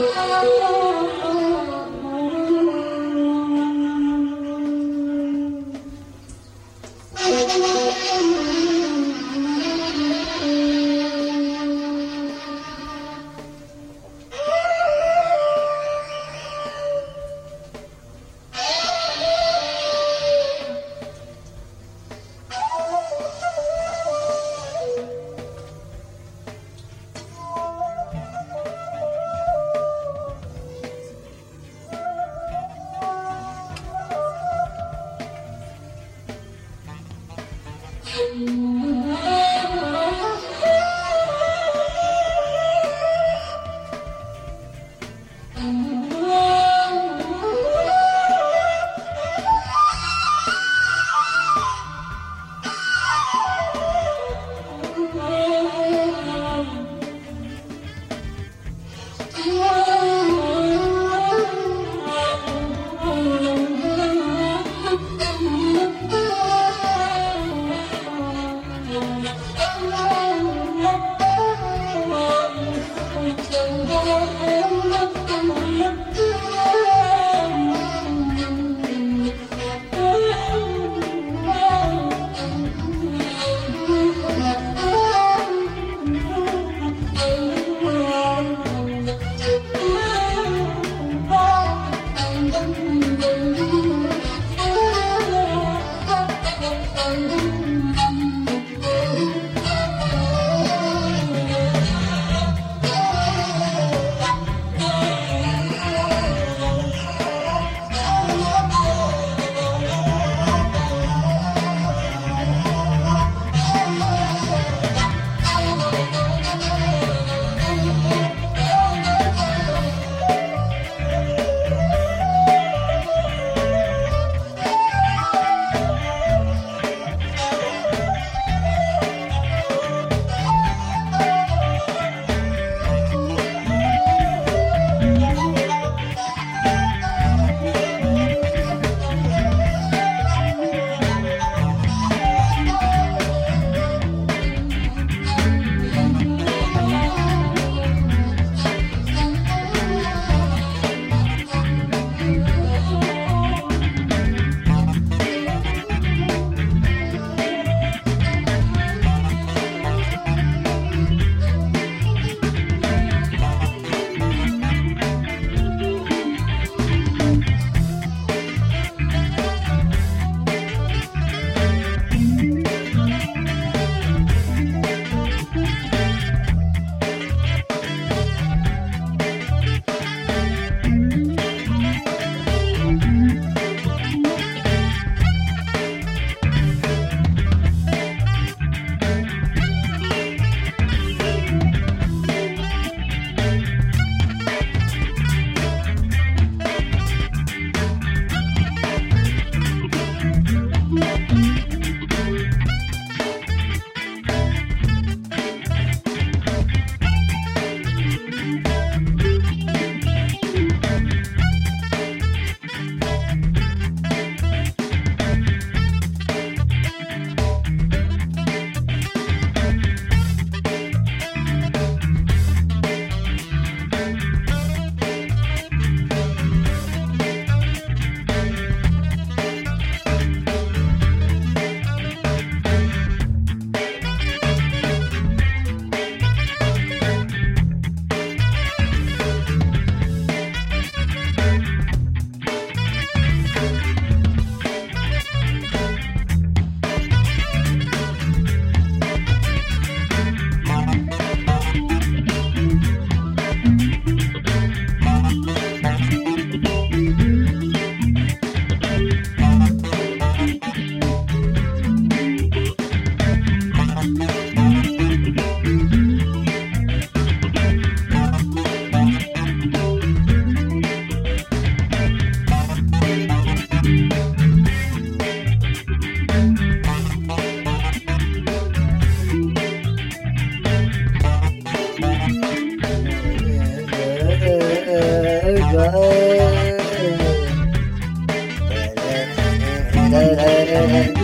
Música Dale, dale.